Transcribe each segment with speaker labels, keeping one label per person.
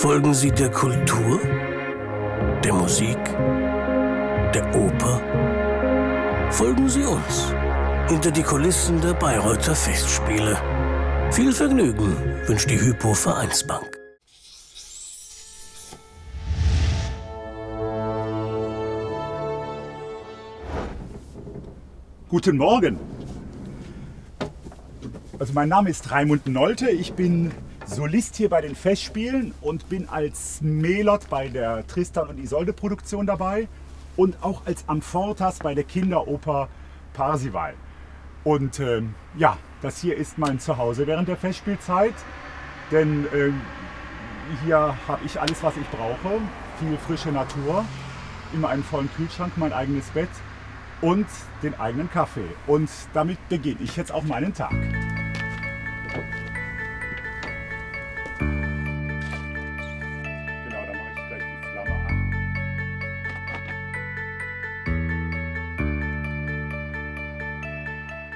Speaker 1: Folgen Sie der Kultur, der Musik, der Oper? Folgen Sie uns hinter die Kulissen der Bayreuther Festspiele. Viel Vergnügen wünscht die Hypo Vereinsbank.
Speaker 2: Guten Morgen. Also mein Name ist Raimund Nolte. Ich bin Solist hier bei den Festspielen und bin als Melot bei der Tristan und Isolde Produktion dabei und auch als Amfortas bei der Kinderoper Parsival. Und ähm, ja, das hier ist mein Zuhause während der Festspielzeit, denn ähm, hier habe ich alles, was ich brauche. Viel frische Natur, immer einen vollen Kühlschrank, mein eigenes Bett und den eigenen Kaffee. Und damit beginne ich jetzt auch meinen Tag.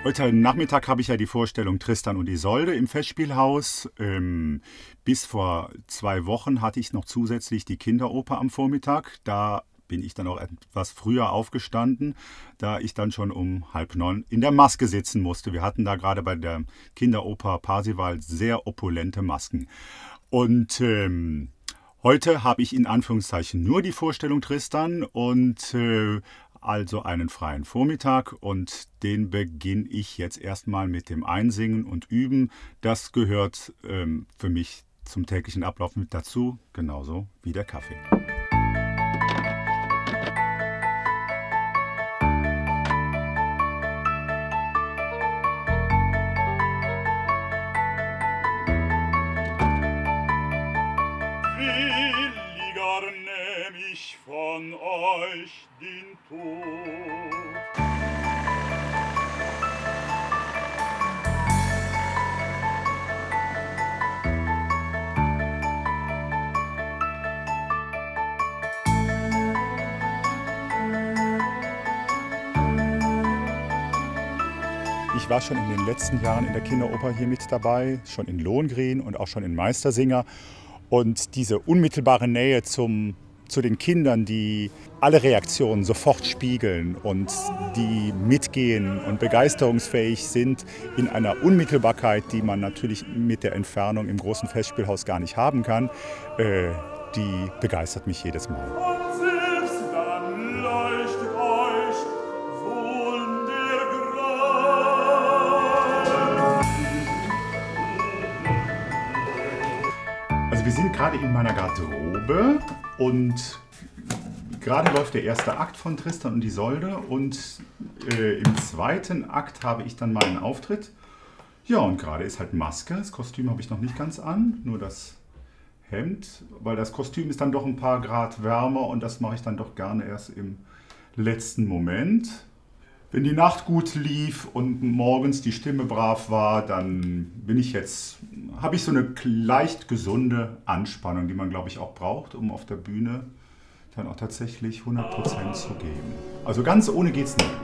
Speaker 2: Heute Nachmittag habe ich ja die Vorstellung Tristan und Isolde im Festspielhaus. Ähm, bis vor zwei Wochen hatte ich noch zusätzlich die Kinderoper am Vormittag. Da bin ich dann auch etwas früher aufgestanden, da ich dann schon um halb neun in der Maske sitzen musste. Wir hatten da gerade bei der Kinderoper Parsival sehr opulente Masken. Und ähm, heute habe ich in Anführungszeichen nur die Vorstellung Tristan und äh, also einen freien Vormittag und den beginne ich jetzt erstmal mit dem Einsingen und Üben. Das gehört ähm, für mich zum täglichen Ablauf mit dazu, genauso wie der Kaffee.
Speaker 3: Williger nehm ich von euch den Tod.
Speaker 2: Ich war schon in den letzten Jahren in der Kinderoper hier mit dabei, schon in Lohengrin und auch schon in Meistersinger. Und diese unmittelbare Nähe zum, zu den Kindern, die alle Reaktionen sofort spiegeln und die mitgehen und begeisterungsfähig sind in einer Unmittelbarkeit, die man natürlich mit der Entfernung im großen Festspielhaus gar nicht haben kann, äh, die begeistert mich jedes Mal. Also wir sind gerade in meiner Garderobe und gerade läuft der erste Akt von Tristan und Isolde und äh, im zweiten Akt habe ich dann meinen Auftritt. Ja, und gerade ist halt Maske. Das Kostüm habe ich noch nicht ganz an, nur das Hemd, weil das Kostüm ist dann doch ein paar Grad wärmer und das mache ich dann doch gerne erst im letzten Moment. Wenn die Nacht gut lief und morgens die Stimme brav war, dann bin ich jetzt, habe ich so eine leicht gesunde Anspannung, die man, glaube ich, auch braucht, um auf der Bühne dann auch tatsächlich 100% zu geben. Also ganz ohne geht's nicht.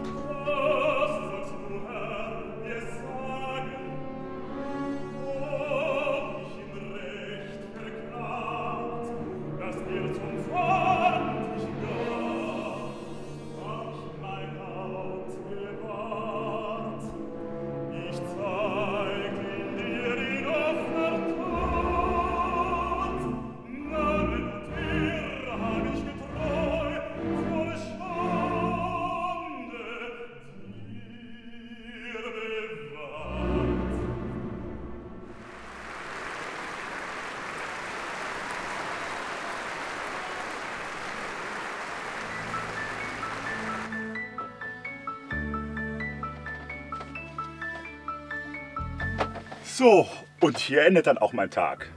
Speaker 2: So, und hier endet dann auch mein Tag.